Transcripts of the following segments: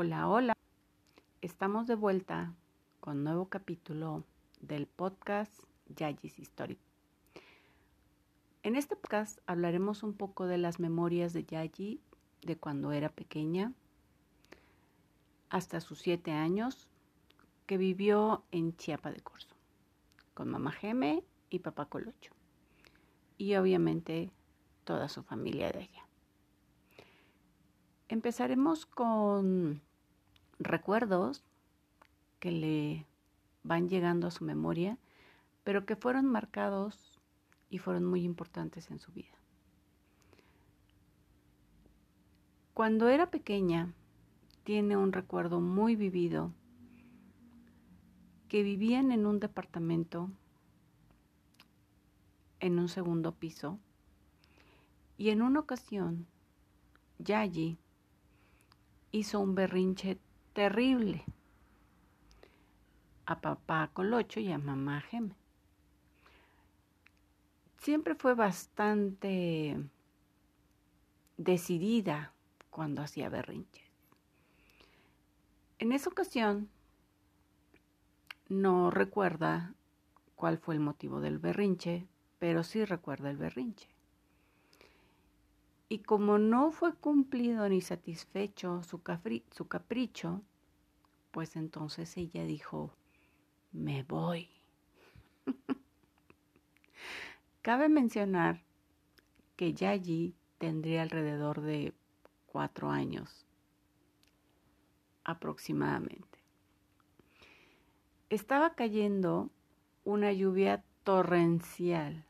Hola, hola. Estamos de vuelta con nuevo capítulo del podcast Yaji's Story. En este podcast hablaremos un poco de las memorias de Yaji de cuando era pequeña hasta sus siete años que vivió en Chiapa de Corzo con mamá Geme y papá Colocho y obviamente toda su familia de ella. Empezaremos con recuerdos que le van llegando a su memoria, pero que fueron marcados y fueron muy importantes en su vida. Cuando era pequeña, tiene un recuerdo muy vivido que vivían en un departamento en un segundo piso y en una ocasión Yayi hizo un berrinche terrible a papá Colocho y a mamá Geme. Siempre fue bastante decidida cuando hacía berrinches. En esa ocasión no recuerda cuál fue el motivo del berrinche, pero sí recuerda el berrinche. Y como no fue cumplido ni satisfecho su, capricho, pues entonces ella dijo, me voy. Cabe mencionar que Yayi tendría alrededor de cuatro años aproximadamente. Estaba cayendo una lluvia torrencial.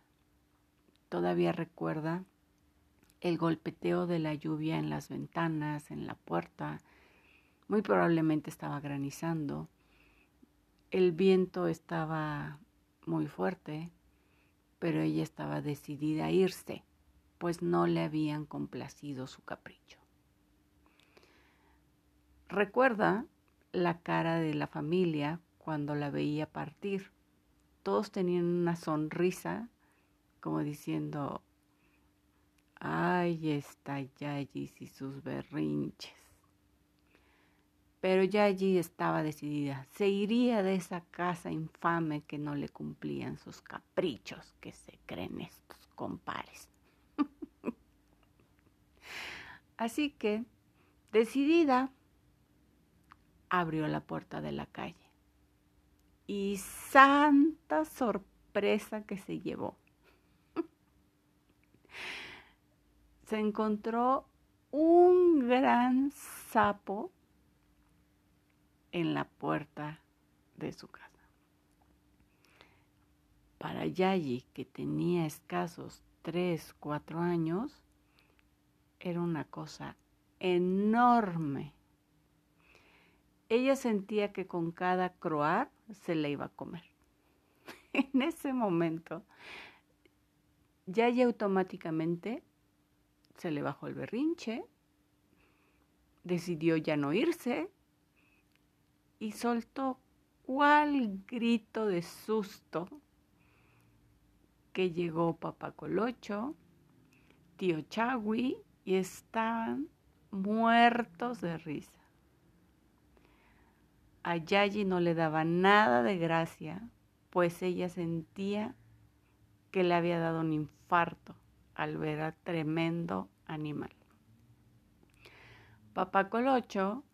Todavía recuerda el golpeteo de la lluvia en las ventanas, en la puerta. Muy probablemente estaba granizando. El viento estaba muy fuerte, pero ella estaba decidida a irse, pues no le habían complacido su capricho. Recuerda la cara de la familia cuando la veía partir. Todos tenían una sonrisa como diciendo, Ay, está Yayi y sus berrinches. Pero Yayi estaba decidida, se iría de esa casa infame que no le cumplían sus caprichos que se creen estos compares. Así que, decidida, abrió la puerta de la calle. Y santa sorpresa que se llevó. se encontró un gran sapo en la puerta de su casa. Para Yayi, que tenía escasos 3, 4 años, era una cosa enorme. Ella sentía que con cada croar se le iba a comer. en ese momento, Yayi automáticamente se le bajó el berrinche, decidió ya no irse y soltó cuál grito de susto que llegó papá Colocho, tío Chagui y estaban muertos de risa. A Yayi no le daba nada de gracia, pues ella sentía que le había dado un infarto al ver al tremendo animal. Papá Colocho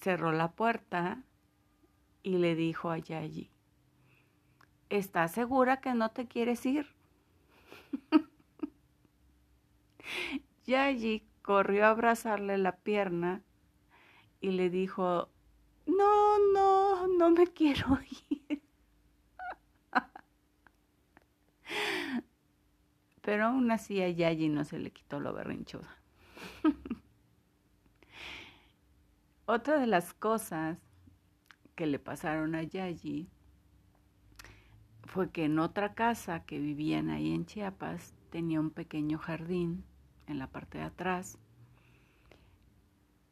cerró la puerta y le dijo a Yayi, ¿estás segura que no te quieres ir? Yayi corrió a abrazarle la pierna y le dijo, no, no, no me quiero ir. Pero aún así a Yayi no se le quitó lo berrinchudo. Otra de las cosas que le pasaron a Yayi fue que en otra casa que vivían ahí en Chiapas tenía un pequeño jardín en la parte de atrás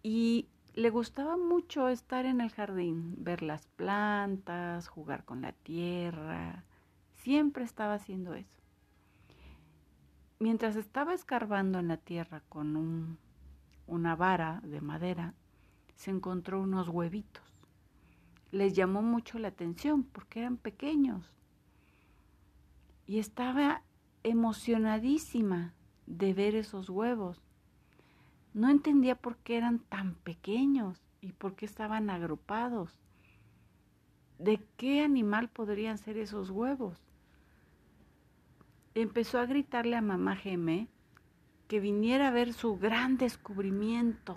y le gustaba mucho estar en el jardín, ver las plantas, jugar con la tierra, siempre estaba haciendo eso. Mientras estaba escarbando en la tierra con una vara de madera, se encontró unos huevitos. Les llamó mucho la atención porque eran pequeños. Y estaba emocionadísima de ver esos huevos. No entendía por qué eran tan pequeños y por qué estaban agrupados. ¿De qué animal podrían ser esos huevos? Empezó a gritarle a mamá Geme que viniera a ver su gran descubrimiento.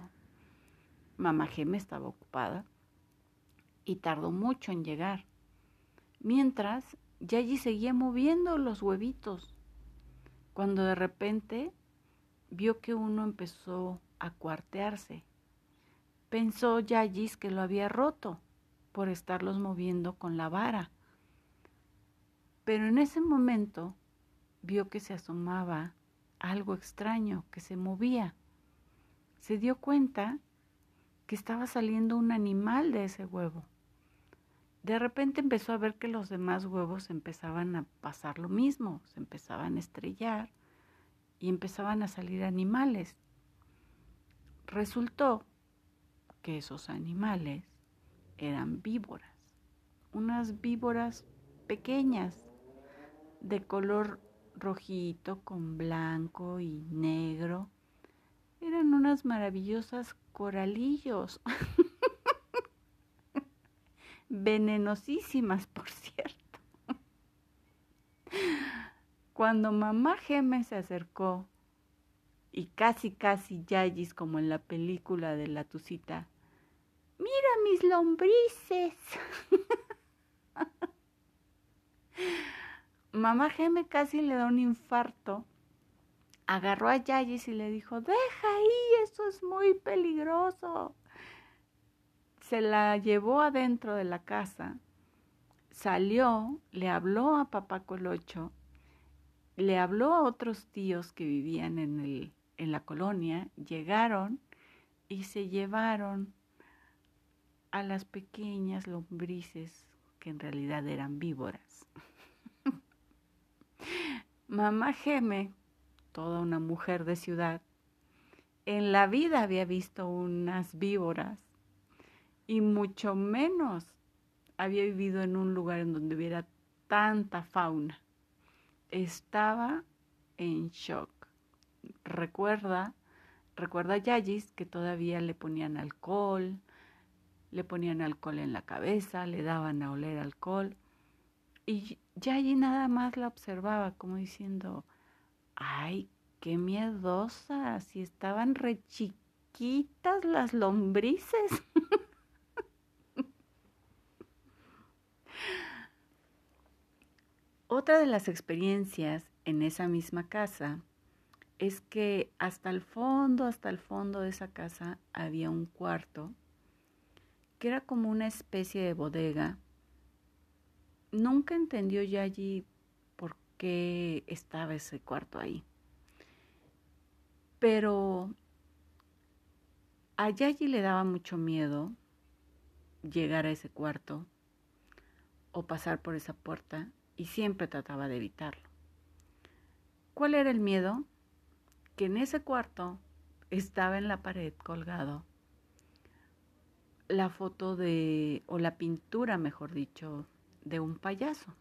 Mamá Geme estaba ocupada y tardó mucho en llegar. Mientras, Yayi seguía moviendo los huevitos, cuando de repente vio que uno empezó a cuartearse. Pensó Yayis que lo había roto por estarlos moviendo con la vara. Pero en ese momento vio que se asomaba algo extraño, que se movía. Se dio cuenta que estaba saliendo un animal de ese huevo. De repente empezó a ver que los demás huevos empezaban a pasar lo mismo, se empezaban a estrellar y empezaban a salir animales. Resultó que esos animales eran víboras, unas víboras pequeñas de color rojito con blanco y negro. Eran unas maravillosas coralillos, venenosísimas, por cierto. Cuando mamá Geme se acercó y casi casi Yayis como en la película de la tucita mira mis lombrices. Mamá Geme casi le da un infarto. Agarró a Yayis y le dijo, deja ahí, eso es muy peligroso. Se la llevó adentro de la casa, salió, le habló a papá Colocho, le habló a otros tíos que vivían en, el, en la colonia, llegaron y se llevaron a las pequeñas lombrices que en realidad eran víboras. Mamá Geme, toda una mujer de ciudad, en la vida había visto unas víboras y mucho menos había vivido en un lugar en donde hubiera tanta fauna. Estaba en shock. Recuerda, recuerda Yayis que todavía le ponían alcohol, le ponían alcohol en la cabeza, le daban a oler alcohol. Y ya allí nada más la observaba como diciendo, ay, qué miedosa, si estaban re chiquitas las lombrices. Otra de las experiencias en esa misma casa es que hasta el fondo, hasta el fondo de esa casa había un cuarto que era como una especie de bodega. Nunca entendió allí por qué estaba ese cuarto ahí. Pero a Yayi le daba mucho miedo llegar a ese cuarto o pasar por esa puerta y siempre trataba de evitarlo. ¿Cuál era el miedo? Que en ese cuarto estaba en la pared colgado la foto de, o la pintura, mejor dicho, de un payaso.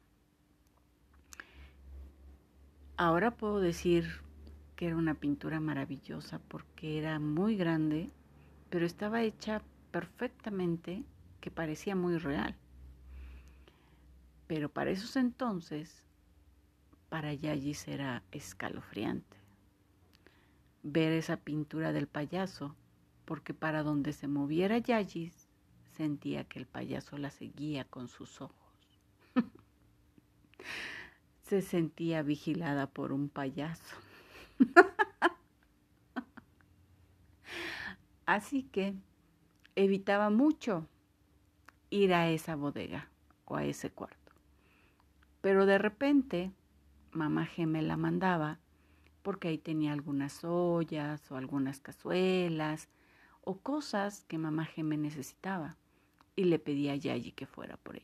Ahora puedo decir que era una pintura maravillosa porque era muy grande, pero estaba hecha perfectamente que parecía muy real. Pero para esos entonces, para Yayis era escalofriante ver esa pintura del payaso porque para donde se moviera Yayis, sentía que el payaso la seguía con sus ojos. Se sentía vigilada por un payaso. Así que evitaba mucho ir a esa bodega o a ese cuarto. Pero de repente, mamá gemela mandaba porque ahí tenía algunas ollas o algunas cazuelas o cosas que mamá Geme necesitaba y le pedía a Yayi que fuera por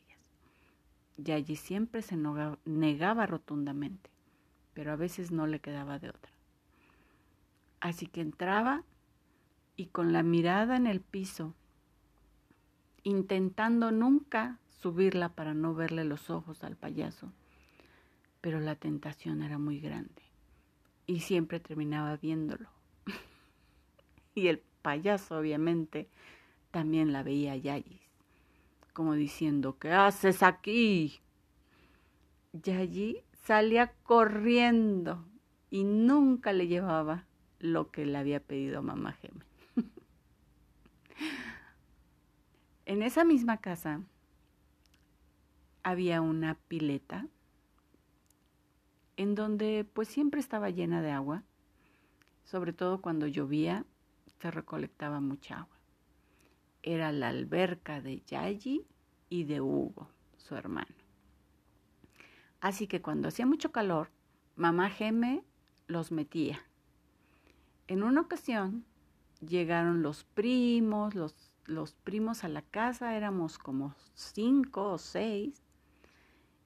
ellas. Yayi siempre se negaba rotundamente, pero a veces no le quedaba de otra. Así que entraba y con la mirada en el piso intentando nunca subirla para no verle los ojos al payaso. Pero la tentación era muy grande y siempre terminaba viéndolo. y el payaso, obviamente, también la veía Yayis, como diciendo, ¿qué haces aquí? Yayi salía corriendo y nunca le llevaba lo que le había pedido mamá Geme. en esa misma casa había una pileta en donde pues siempre estaba llena de agua, sobre todo cuando llovía se recolectaba mucha agua. Era la alberca de Yayi y de Hugo, su hermano. Así que cuando hacía mucho calor, mamá Geme los metía. En una ocasión llegaron los primos, los, los primos a la casa, éramos como cinco o seis,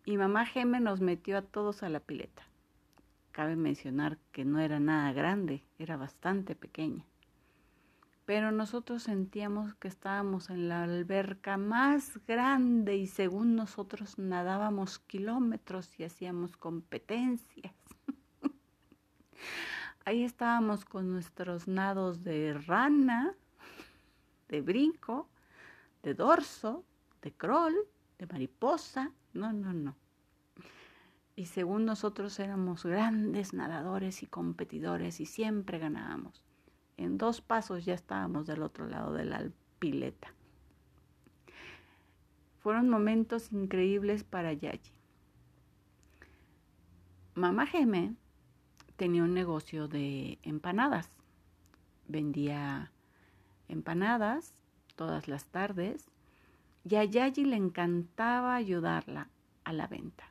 y mamá Geme nos metió a todos a la pileta. Cabe mencionar que no era nada grande, era bastante pequeña. Pero nosotros sentíamos que estábamos en la alberca más grande y según nosotros nadábamos kilómetros y hacíamos competencias. Ahí estábamos con nuestros nados de rana, de brinco, de dorso, de crawl, de mariposa. No, no, no. Y según nosotros éramos grandes nadadores y competidores y siempre ganábamos. En dos pasos ya estábamos del otro lado de la pileta. Fueron momentos increíbles para Yayi. Mamá Geme tenía un negocio de empanadas. Vendía empanadas todas las tardes y a Yayi le encantaba ayudarla a la venta.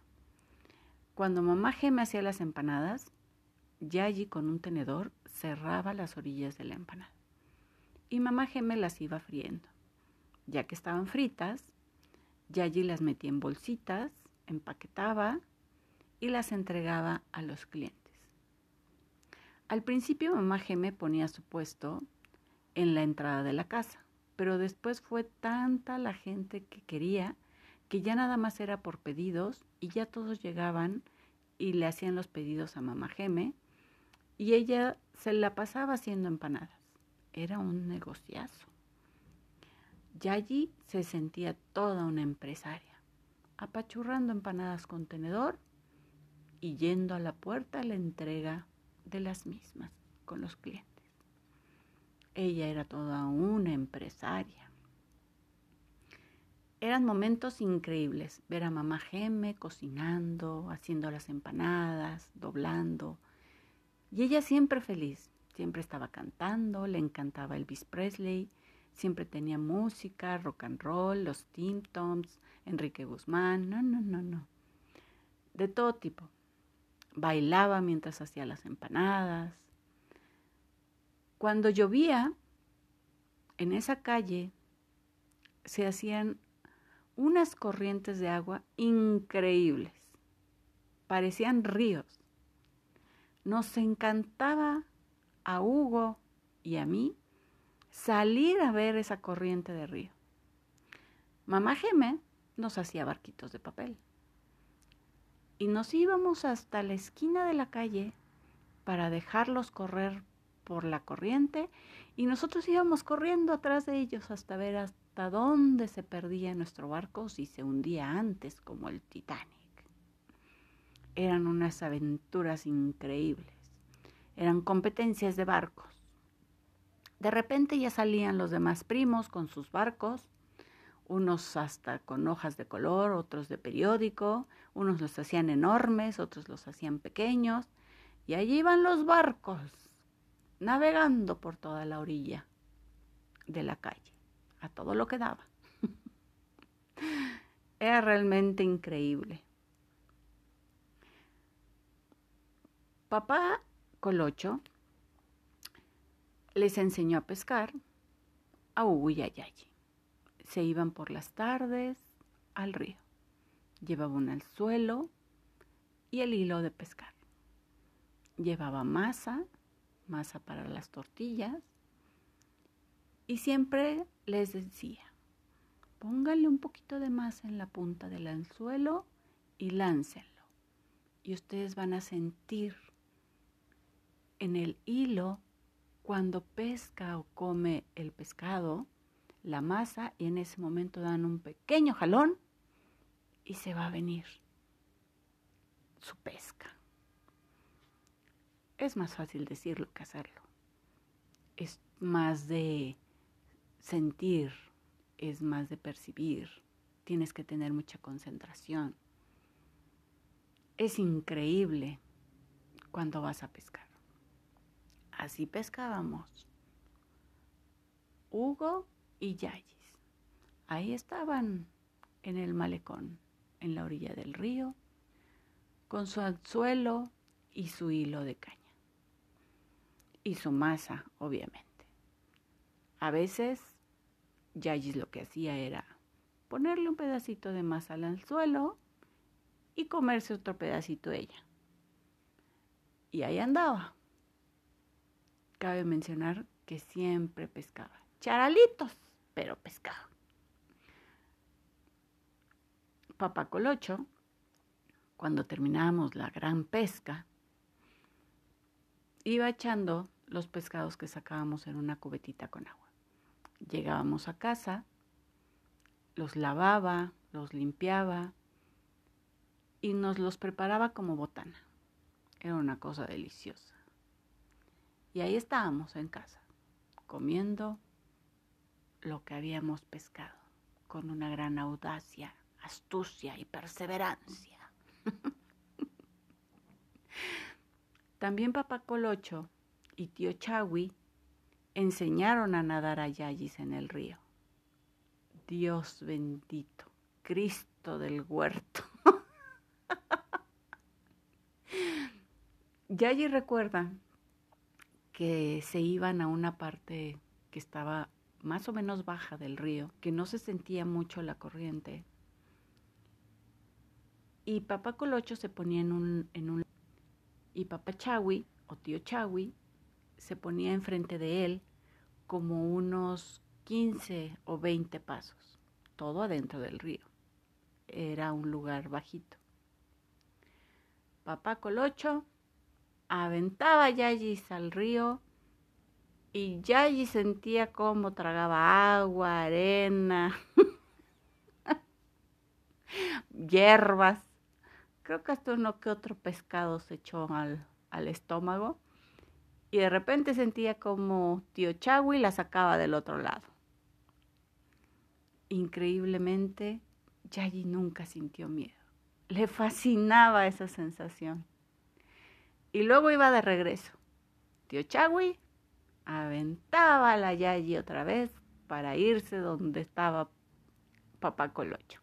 Cuando mamá Geme hacía las empanadas, Yayi con un tenedor cerraba las orillas de la empanada y mamá Geme las iba friendo. Ya que estaban fritas, Yayi las metía en bolsitas, empaquetaba y las entregaba a los clientes. Al principio mamá Geme ponía su puesto en la entrada de la casa, pero después fue tanta la gente que quería que ya nada más era por pedidos y ya todos llegaban y le hacían los pedidos a mamá Geme y ella se la pasaba haciendo empanadas. Era un negociazo. Yayi se sentía toda una empresaria, apachurrando empanadas con tenedor y yendo a la puerta a la entrega de las mismas con los clientes. Ella era toda una empresaria. Eran momentos increíbles ver a mamá Geme cocinando, haciendo las empanadas, doblando. Y ella siempre feliz, siempre estaba cantando, le encantaba Elvis Presley, siempre tenía música, rock and roll, los Tim Toms, Enrique Guzmán, no, no, no, no. De todo tipo bailaba mientras hacía las empanadas. Cuando llovía, en esa calle se hacían unas corrientes de agua increíbles. Parecían ríos. Nos encantaba a Hugo y a mí salir a ver esa corriente de río. Mamá Geme nos hacía barquitos de papel y nos íbamos hasta la esquina de la calle para dejarlos correr por la corriente y nosotros íbamos corriendo atrás de ellos hasta ver hasta dónde se perdía nuestro barco si se hundía antes como el Titanic. Eran unas aventuras increíbles, eran competencias de barcos. De repente ya salían los demás primos con sus barcos unos hasta con hojas de color, otros de periódico, unos los hacían enormes, otros los hacían pequeños, y allí iban los barcos navegando por toda la orilla de la calle, a todo lo que daba. Era realmente increíble. Papá Colocho les enseñó a pescar a Hugo y a se iban por las tardes al río. Llevaba un suelo y el hilo de pescar. Llevaba masa, masa para las tortillas, y siempre les decía, póngale un poquito de masa en la punta del anzuelo y láncenlo. Y ustedes van a sentir en el hilo cuando pesca o come el pescado la masa y en ese momento dan un pequeño jalón y se va a venir su pesca. Es más fácil decirlo que hacerlo. Es más de sentir, es más de percibir. Tienes que tener mucha concentración. Es increíble cuando vas a pescar. Así pescábamos. Hugo y Yayis. Ahí estaban en el malecón, en la orilla del río, con su anzuelo y su hilo de caña. Y su masa, obviamente. A veces, Yayis lo que hacía era ponerle un pedacito de masa al anzuelo y comerse otro pedacito ella. Y ahí andaba cabe mencionar que siempre pescaba. Charalitos, pero pescaba. Papá Colocho, cuando terminábamos la gran pesca, iba echando los pescados que sacábamos en una cubetita con agua. Llegábamos a casa, los lavaba, los limpiaba y nos los preparaba como botana. Era una cosa deliciosa. Y ahí estábamos en casa, comiendo lo que habíamos pescado, con una gran audacia, astucia y perseverancia. También papá Colocho y tío Chawi enseñaron a nadar a Yayis en el río. Dios bendito, Cristo del huerto. Yayi recuerda que se iban a una parte que estaba más o menos baja del río, que no se sentía mucho la corriente. Y papá Colocho se ponía en un, en un... Y papá Chawi, o tío Chawi, se ponía enfrente de él como unos 15 o 20 pasos, todo adentro del río. Era un lugar bajito. Papá Colocho aventaba Yayis al río y Yayi sentía cómo tragaba agua, arena, hierbas. Creo que hasta uno que otro pescado se echó al, al estómago. Y de repente sentía como tío Chagui la sacaba del otro lado. Increíblemente, Yayi nunca sintió miedo. Le fascinaba esa sensación. Y luego iba de regreso. Tío Chagui aventaba la Yayi otra vez para irse donde estaba papá Colocho.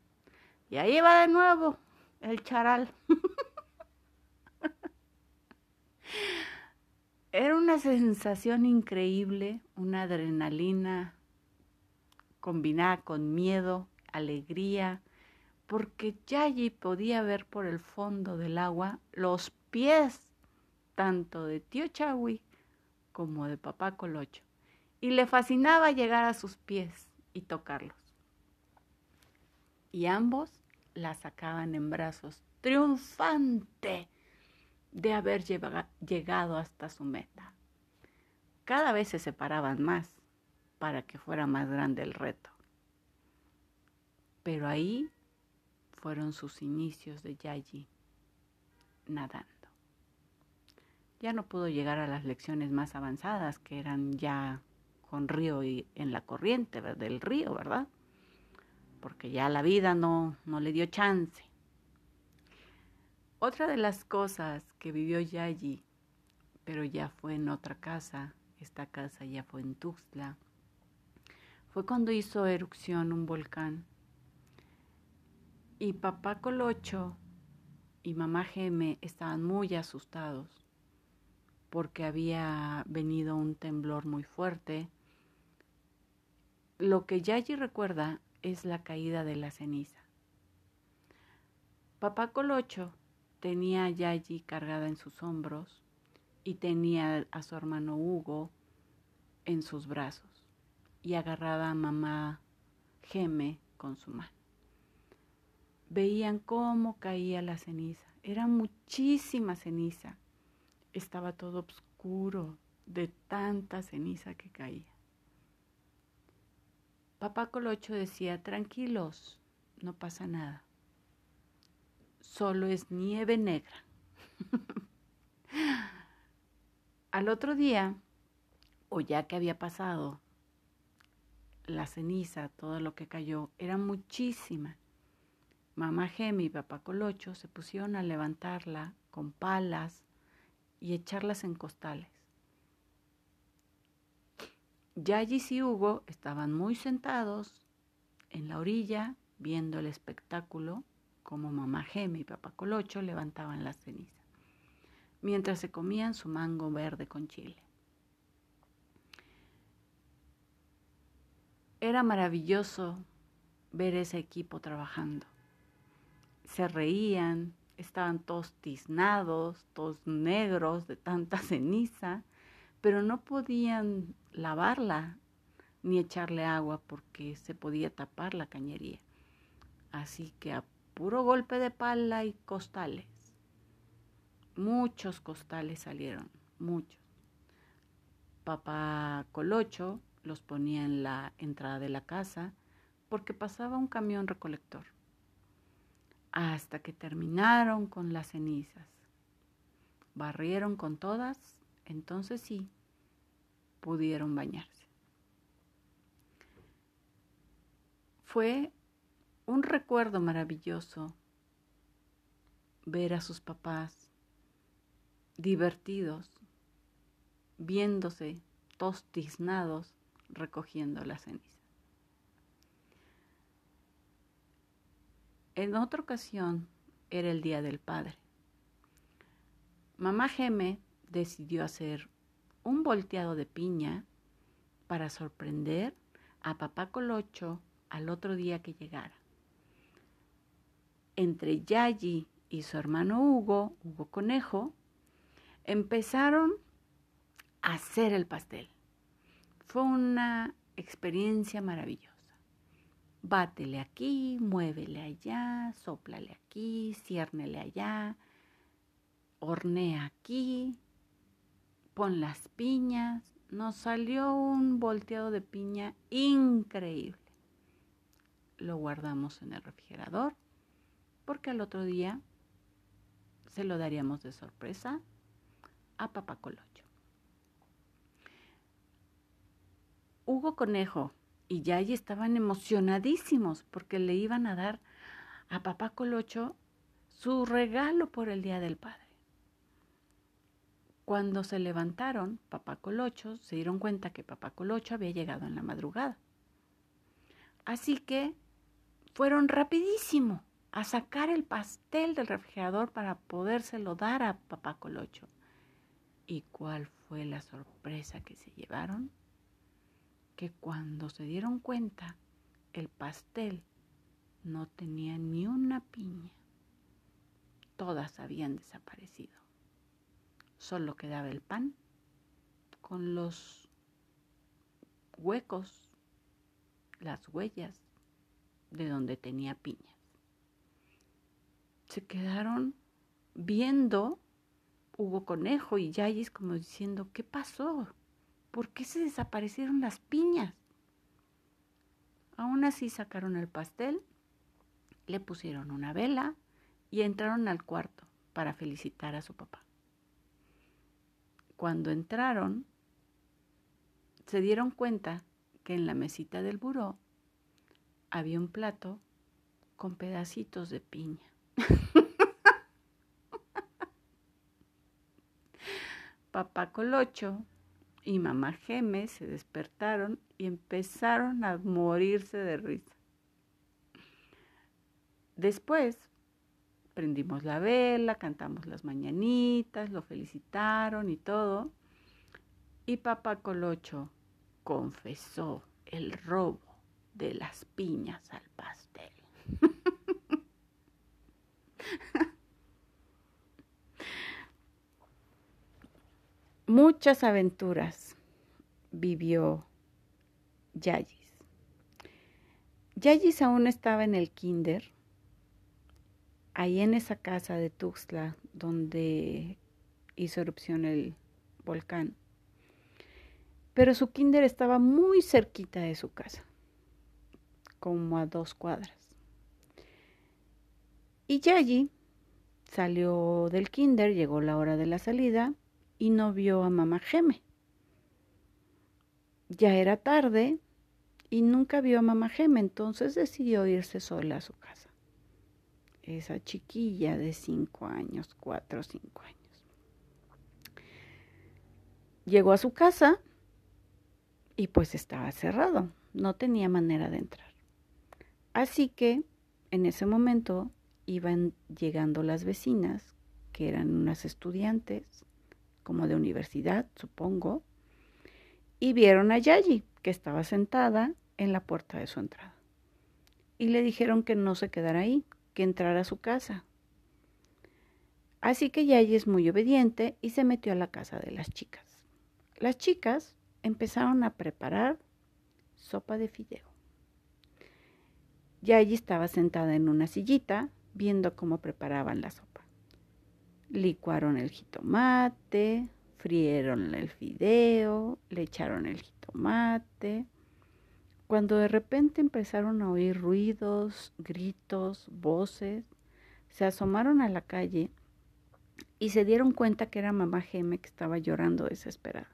Y ahí iba de nuevo el charal. Era una sensación increíble, una adrenalina combinada con miedo, alegría, porque Yayi podía ver por el fondo del agua los pies tanto de tío Chawi como de papá Colocho, y le fascinaba llegar a sus pies y tocarlos. Y ambos la sacaban en brazos, triunfante de haber llegado hasta su meta. Cada vez se separaban más para que fuera más grande el reto. Pero ahí fueron sus inicios de Yayi nadando ya no pudo llegar a las lecciones más avanzadas, que eran ya con río y en la corriente del río, ¿verdad? Porque ya la vida no, no le dio chance. Otra de las cosas que vivió ya allí, pero ya fue en otra casa, esta casa ya fue en Tuxtla, fue cuando hizo erupción un volcán. Y papá Colocho y mamá Geme estaban muy asustados porque había venido un temblor muy fuerte. Lo que Yayi recuerda es la caída de la ceniza. Papá Colocho tenía a Yayi cargada en sus hombros y tenía a su hermano Hugo en sus brazos y agarrada a mamá Geme con su mano. Veían cómo caía la ceniza. Era muchísima ceniza. Estaba todo oscuro de tanta ceniza que caía. Papá Colocho decía, tranquilos, no pasa nada. Solo es nieve negra. Al otro día, o ya que había pasado la ceniza, todo lo que cayó, era muchísima. Mamá Gemi y papá Colocho se pusieron a levantarla con palas y echarlas en costales. Yayis y Hugo estaban muy sentados en la orilla viendo el espectáculo como mamá Gemi y papá Colocho levantaban la ceniza, mientras se comían su mango verde con chile. Era maravilloso ver ese equipo trabajando. Se reían, estaban todos tiznados, todos negros de tanta ceniza, pero no podían lavarla ni echarle agua porque se podía tapar la cañería. Así que a puro golpe de pala y costales. Muchos costales salieron, muchos. Papá Colocho los ponía en la entrada de la casa porque pasaba un camión recolector. Hasta que terminaron con las cenizas. Barrieron con todas, entonces sí, pudieron bañarse. Fue un recuerdo maravilloso ver a sus papás divertidos, viéndose tostiznados recogiendo la ceniza. En otra ocasión era el Día del Padre. Mamá Geme decidió hacer un volteado de piña para sorprender a papá Colocho al otro día que llegara. Entre Yayi y su hermano Hugo, Hugo Conejo, empezaron a hacer el pastel. Fue una experiencia maravillosa. Bátele aquí, muévele allá, soplale aquí, ciérnele allá, hornea aquí, pon las piñas. Nos salió un volteado de piña increíble. Lo guardamos en el refrigerador porque al otro día se lo daríamos de sorpresa a Papá Colocho. Hugo Conejo y Yayi estaban emocionadísimos porque le iban a dar a papá Colocho su regalo por el Día del Padre. Cuando se levantaron, papá Colocho se dieron cuenta que papá Colocho había llegado en la madrugada. Así que fueron rapidísimo a sacar el pastel del refrigerador para podérselo dar a papá Colocho. ¿Y cuál fue la sorpresa que se llevaron? Que cuando se dieron cuenta el pastel no tenía ni una piña. Todas habían desaparecido. Solo quedaba el pan con los huecos, las huellas de donde tenía piñas. Se quedaron viendo Hugo Conejo y Yayis como diciendo, ¿qué pasó? ¿Por qué se desaparecieron las piñas? Aún así sacaron el pastel, le pusieron una vela y entraron al cuarto para felicitar a su papá. Cuando entraron, se dieron cuenta que en la mesita del buró había un plato con pedacitos de piña. Papá Colocho y mamá Geme se despertaron y empezaron a morirse de risa. Después prendimos la vela, cantamos las mañanitas, lo felicitaron y todo. Y papá Colocho confesó el robo de las piñas al pastel. Muchas aventuras vivió Yayis. Yayis aún estaba en el kinder, ahí en esa casa de Tuxtla, donde hizo erupción el volcán. Pero su kinder estaba muy cerquita de su casa, como a dos cuadras. Y Yayi salió del kinder, llegó la hora de la salida y no vio a mamá Geme. Ya era tarde y nunca vio a mamá Geme, entonces decidió irse sola a su casa. Esa chiquilla de cinco años, cuatro o cinco años. Llegó a su casa y pues estaba cerrado, no tenía manera de entrar. Así que en ese momento iban llegando las vecinas, que eran unas estudiantes, como de universidad, supongo, y vieron a Yayi, que estaba sentada en la puerta de su entrada. Y le dijeron que no se quedara ahí, que entrara a su casa. Así que Yayi es muy obediente y se metió a la casa de las chicas. Las chicas empezaron a preparar sopa de fideo. Yayi estaba sentada en una sillita viendo cómo preparaban la sopa. Licuaron el jitomate, frieron el fideo, le echaron el jitomate. Cuando de repente empezaron a oír ruidos, gritos, voces, se asomaron a la calle y se dieron cuenta que era mamá Geme que estaba llorando desesperada.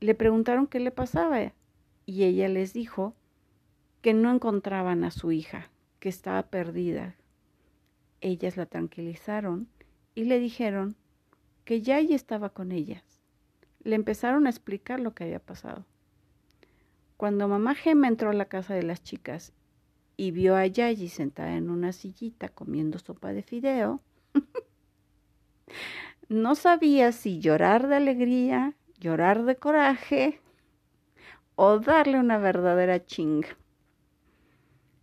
Le preguntaron qué le pasaba y ella les dijo que no encontraban a su hija, que estaba perdida. Ellas la tranquilizaron y le dijeron que Yayi estaba con ellas. Le empezaron a explicar lo que había pasado. Cuando mamá Gema entró a la casa de las chicas y vio a Yayi sentada en una sillita comiendo sopa de fideo, no sabía si llorar de alegría llorar de coraje o darle una verdadera chinga.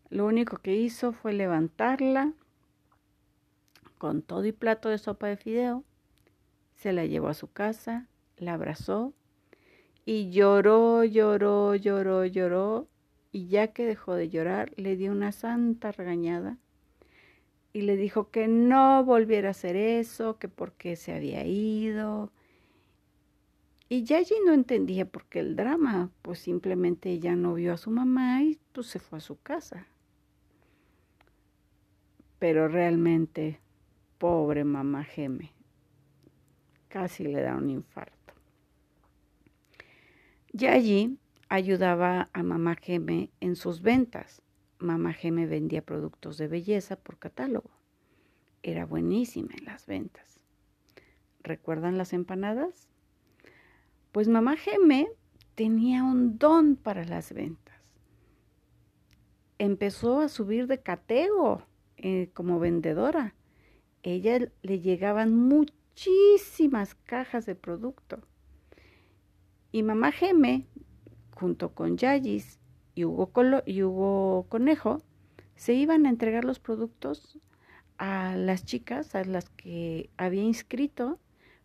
Lo único que hizo fue levantarla con todo y plato de sopa de fideo, se la llevó a su casa, la abrazó y lloró, lloró, lloró, lloró y ya que dejó de llorar le dio una santa regañada y le dijo que no volviera a hacer eso, que porque se había ido, y Yayi no entendía por qué el drama, pues simplemente ella no vio a su mamá y pues se fue a su casa. Pero realmente, pobre mamá Geme, casi le da un infarto. Yayi ayudaba a mamá Geme en sus ventas. Mamá Geme vendía productos de belleza por catálogo. Era buenísima en las ventas. ¿Recuerdan las empanadas? Pues mamá Geme tenía un don para las ventas. Empezó a subir de catego eh, como vendedora. Ella le llegaban muchísimas cajas de producto. Y mamá Geme, junto con Yayis y Hugo, y Hugo Conejo, se iban a entregar los productos a las chicas, a las que había inscrito,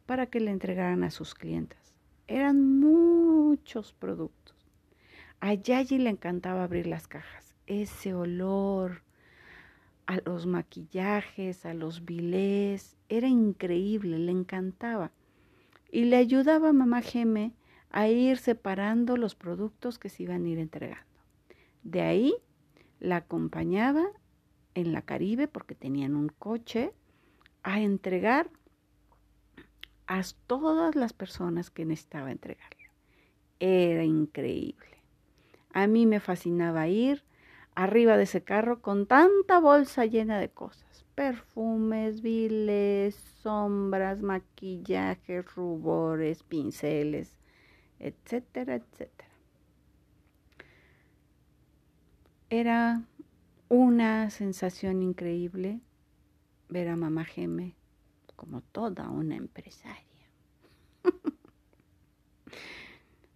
para que le entregaran a sus clientes. Eran muchos productos. A Yayi le encantaba abrir las cajas. Ese olor a los maquillajes, a los bilés, era increíble, le encantaba. Y le ayudaba a mamá Geme a ir separando los productos que se iban a ir entregando. De ahí la acompañaba en la Caribe, porque tenían un coche, a entregar a todas las personas que necesitaba entregarle. Era increíble. A mí me fascinaba ir arriba de ese carro con tanta bolsa llena de cosas. Perfumes, viles, sombras, maquillajes, rubores, pinceles, etcétera, etcétera. Era una sensación increíble ver a mamá Geme como toda una empresaria.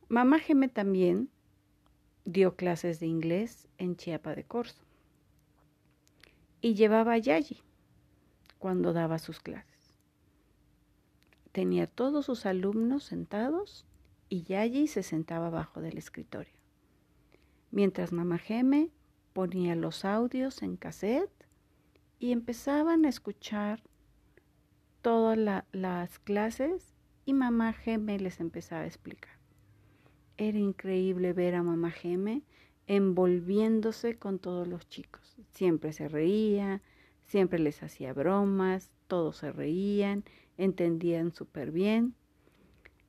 Mamá Geme también dio clases de inglés en Chiapa de Corzo y llevaba a Yayi cuando daba sus clases. Tenía todos sus alumnos sentados y Yayi se sentaba abajo del escritorio, mientras Mamá Geme ponía los audios en cassette y empezaban a escuchar todas las clases y mamá Geme les empezaba a explicar. Era increíble ver a mamá Geme envolviéndose con todos los chicos. Siempre se reía, siempre les hacía bromas, todos se reían, entendían súper bien.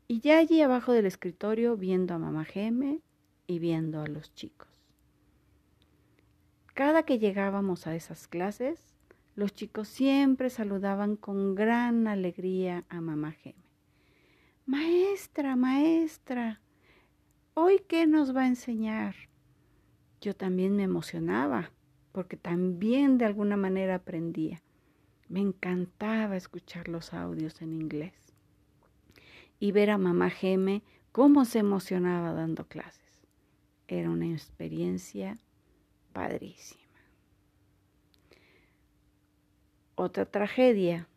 Y ya allí abajo del escritorio viendo a mamá Geme y viendo a los chicos. Cada que llegábamos a esas clases, los chicos siempre saludaban con gran alegría a mamá Geme. Maestra, maestra, ¿hoy qué nos va a enseñar? Yo también me emocionaba porque también de alguna manera aprendía. Me encantaba escuchar los audios en inglés y ver a mamá Geme cómo se emocionaba dando clases. Era una experiencia padrísima. Otra tragedia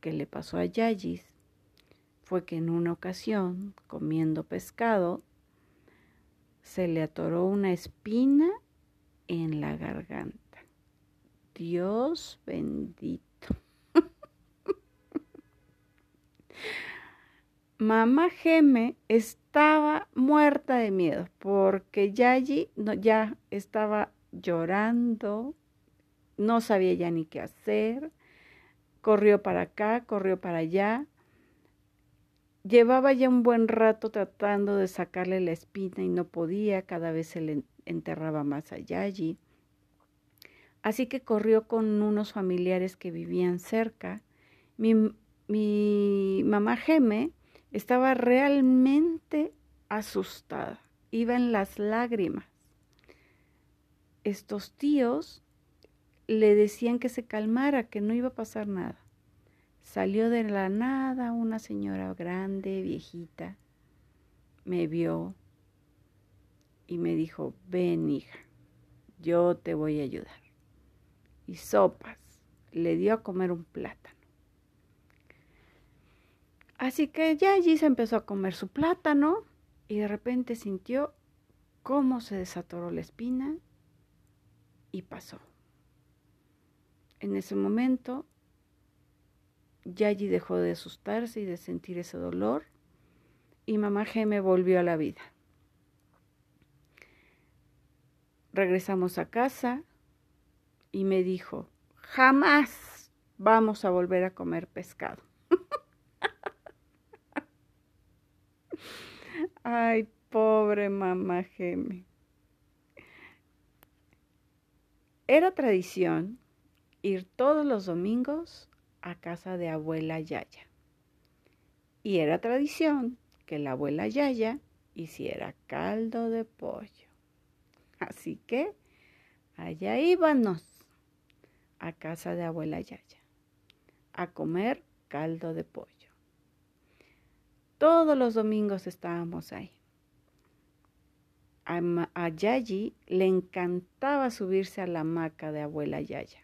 que le pasó a Yayis fue que en una ocasión, comiendo pescado, se le atoró una espina en la garganta. Dios bendito. Mamá Geme estaba muerta de miedo porque Yayi ya estaba llorando, no sabía ya ni qué hacer, corrió para acá, corrió para allá. Llevaba ya un buen rato tratando de sacarle la espina y no podía, cada vez se le enterraba más a Yayi. Así que corrió con unos familiares que vivían cerca. Mi, mi mamá Geme estaba realmente asustada, iba en las lágrimas. Estos tíos le decían que se calmara, que no iba a pasar nada. Salió de la nada una señora grande, viejita, me vio y me dijo, ven hija, yo te voy a ayudar. Y sopas, le dio a comer un plátano. Así que ya allí se empezó a comer su plátano y de repente sintió cómo se desatoró la espina y pasó. En ese momento, Yayi dejó de asustarse y de sentir ese dolor y mamá Geme volvió a la vida. Regresamos a casa y me dijo, jamás vamos a volver a comer pescado. Ay, pobre mamá Geme. Era tradición ir todos los domingos a casa de abuela Yaya. Y era tradición que la abuela Yaya hiciera caldo de pollo. Así que allá íbamos a casa de abuela Yaya a comer caldo de pollo. Todos los domingos estábamos ahí. A, Yayi le encantaba subirse a la hamaca de abuela Yaya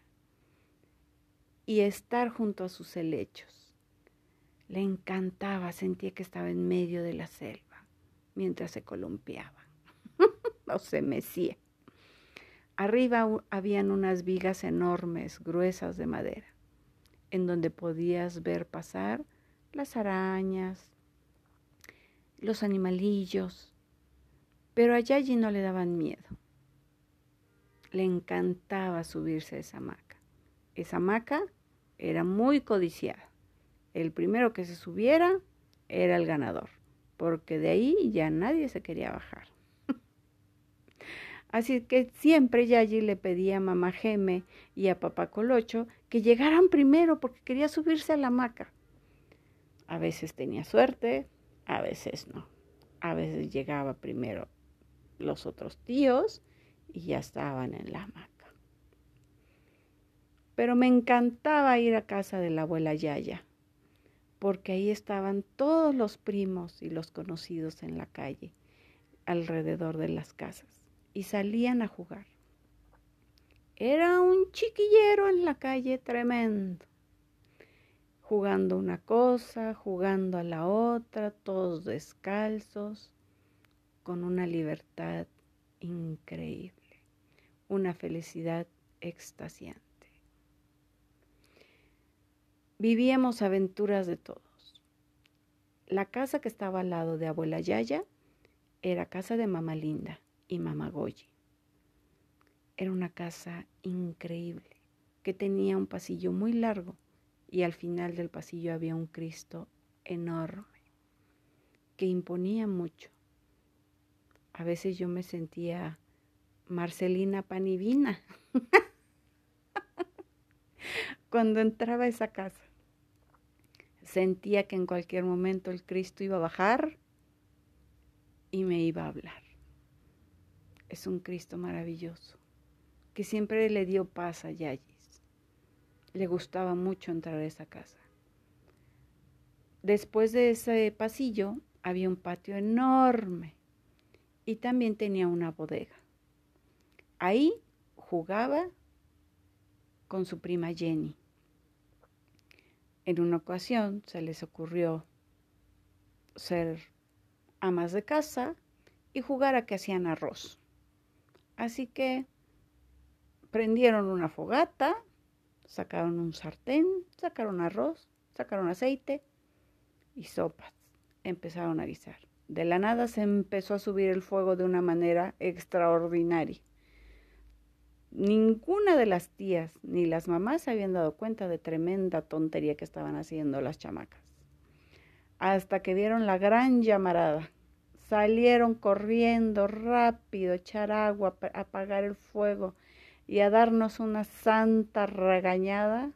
y estar junto a sus helechos. Le encantaba, sentía que estaba en medio de la selva mientras se columpiaba o se mecía. Arriba habían unas vigas enormes, gruesas de madera, en donde podías ver pasar las arañas, los animalillos, pero a Yayi no le daban miedo. Le encantaba subirse a esa hamaca. Esa hamaca era muy codiciada. El primero que se subiera era el ganador, porque de ahí ya nadie se quería bajar. Así que siempre Yayi le pedía a mamá Geme y a papá Colocho que llegaran primero porque quería subirse a la hamaca. A veces tenía suerte, a veces no. A veces llegaba primero los otros tíos y ya estaban en la hamaca. Pero me encantaba ir a casa de la abuela Yaya, porque ahí estaban todos los primos y los conocidos en la calle, alrededor de las casas, y salían a jugar. Era un chiquillero en la calle tremendo jugando una cosa, jugando a la otra, todos descalzos, con una libertad increíble. una felicidad extasiante. Vivíamos aventuras de todos. La casa que estaba al lado de abuela Yaya era casa de mamá Linda y mamá Goyi. Era una casa increíble que tenía un pasillo muy largo y al final del pasillo había un Cristo enorme que imponía mucho. A veces yo me sentía Marcelina Panivina cuando entraba a esa casa. Sentía que en cualquier momento el Cristo iba a bajar y me iba a hablar. Es un Cristo maravilloso que siempre le dio paz a Yayis. Le gustaba mucho entrar a esa casa. Después de ese pasillo había un patio enorme y también tenía una bodega. Ahí jugaba con su prima Jenny. En una ocasión se les ocurrió ser amas de casa y jugar a que hacían arroz. Así que prendieron una fogata, sacaron un sartén, sacaron arroz, sacaron aceite y sopas. Empezaron a guisar. De la nada se empezó a subir el fuego de una manera extraordinaria. Ninguna de las tías ni las mamás se habían dado cuenta de tremenda tontería que estaban haciendo las chamacas. Hasta que vieron la gran llamarada. Salieron corriendo rápido, echar agua, apagar el fuego y a darnos una santa regañada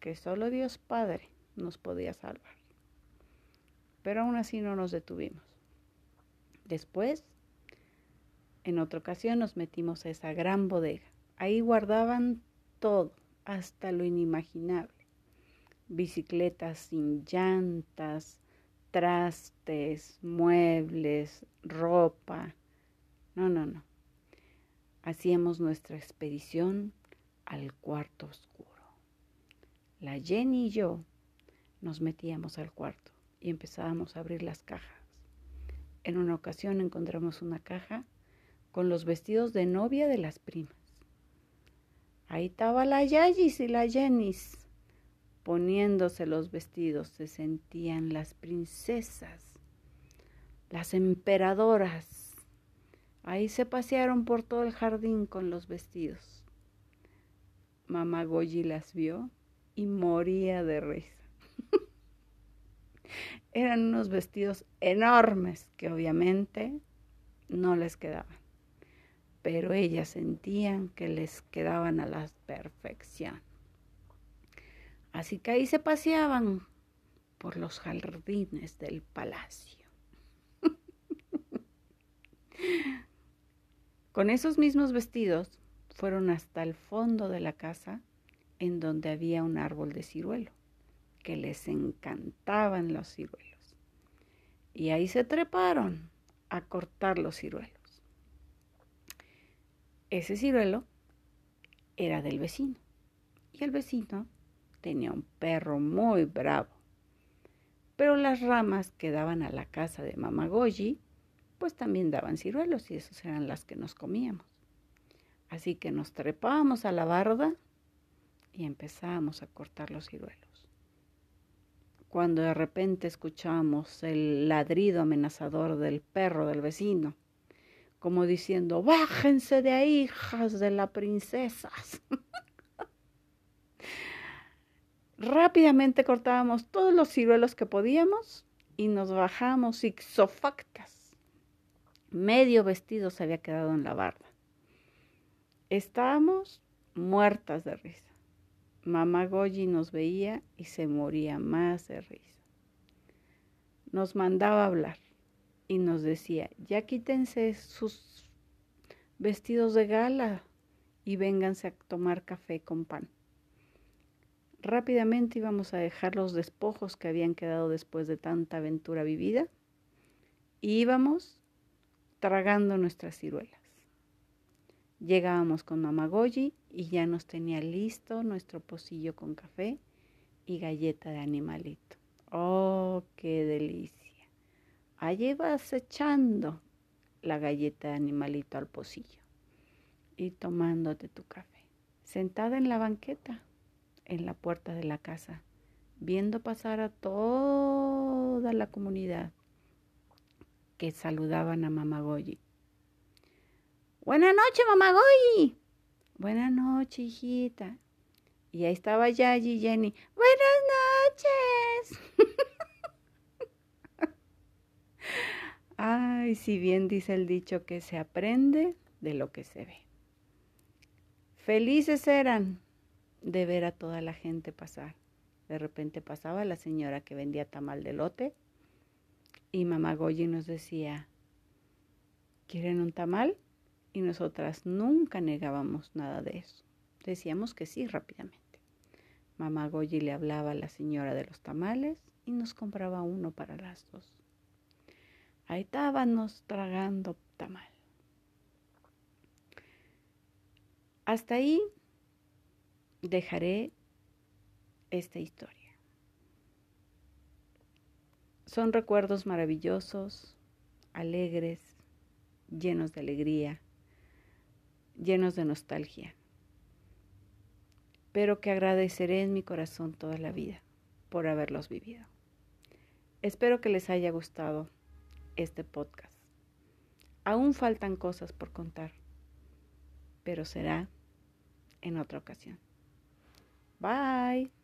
que solo Dios Padre nos podía salvar. Pero aún así no nos detuvimos. Después, en otra ocasión nos metimos a esa gran bodega. Ahí guardaban todo, hasta lo inimaginable. Bicicletas sin llantas, trastes, muebles, ropa. No, no, no hacíamos nuestra expedición al cuarto oscuro. La Jenny y yo nos metíamos al cuarto y empezábamos a abrir las cajas. En una ocasión encontramos una caja con los vestidos de novia de las primas. Ahí estaba la Yayis y la Jennys. Poniéndose los vestidos se sentían las princesas, las emperadoras Ahí se pasearon por todo el jardín con los vestidos. Mamá Goyi las vio y moría de risa. Eran unos vestidos enormes que obviamente no les quedaban, pero ellas sentían que les quedaban a la perfección. Así que ahí se paseaban por los jardines del palacio. Con esos mismos vestidos fueron hasta el fondo de la casa en donde había un árbol de ciruelo, que les encantaban los ciruelos. Y ahí se treparon a cortar los ciruelos. Ese ciruelo era del vecino y el vecino tenía un perro muy bravo. Pero las ramas que daban a la casa de Mamagoyi pues también daban ciruelos y esas eran las que nos comíamos. Así que nos trepábamos a la barda y empezábamos a cortar los ciruelos. Cuando de repente escuchamos el ladrido amenazador del perro del vecino, como diciendo, bájense de ahí, hijas de las princesas. Rápidamente cortábamos todos los ciruelos que podíamos y nos bajamos ixofactas Medio vestido se había quedado en la barda. Estábamos muertas de risa. Mamá Goyi nos veía y se moría más de risa. Nos mandaba hablar y nos decía, ya quítense sus vestidos de gala y vénganse a tomar café con pan. Rápidamente íbamos a dejar los despojos que habían quedado después de tanta aventura vivida y íbamos tragando nuestras ciruelas. Llegábamos con Mamá Goyi y ya nos tenía listo nuestro pocillo con café y galleta de animalito. ¡Oh, qué delicia! Allí vas echando la galleta de animalito al pocillo. y tomándote tu café, sentada en la banqueta, en la puerta de la casa, viendo pasar a toda la comunidad que saludaban a Mamá Goyi. Buenas noches, Mamá Goyi. Buenas noches, hijita. Y ahí estaba Yayi y Jenny. Buenas noches. Ay, si bien dice el dicho que se aprende de lo que se ve. Felices eran de ver a toda la gente pasar. De repente pasaba la señora que vendía tamal de lote y mamá Goyi nos decía, ¿quieren un tamal? Y nosotras nunca negábamos nada de eso. Decíamos que sí rápidamente. Mamá Goyi le hablaba a la señora de los tamales y nos compraba uno para las dos. Ahí estábamos tragando tamal. Hasta ahí dejaré esta historia. Son recuerdos maravillosos, alegres, llenos de alegría, llenos de nostalgia, pero que agradeceré en mi corazón toda la vida por haberlos vivido. Espero que les haya gustado este podcast. Aún faltan cosas por contar, pero será en otra ocasión. Bye.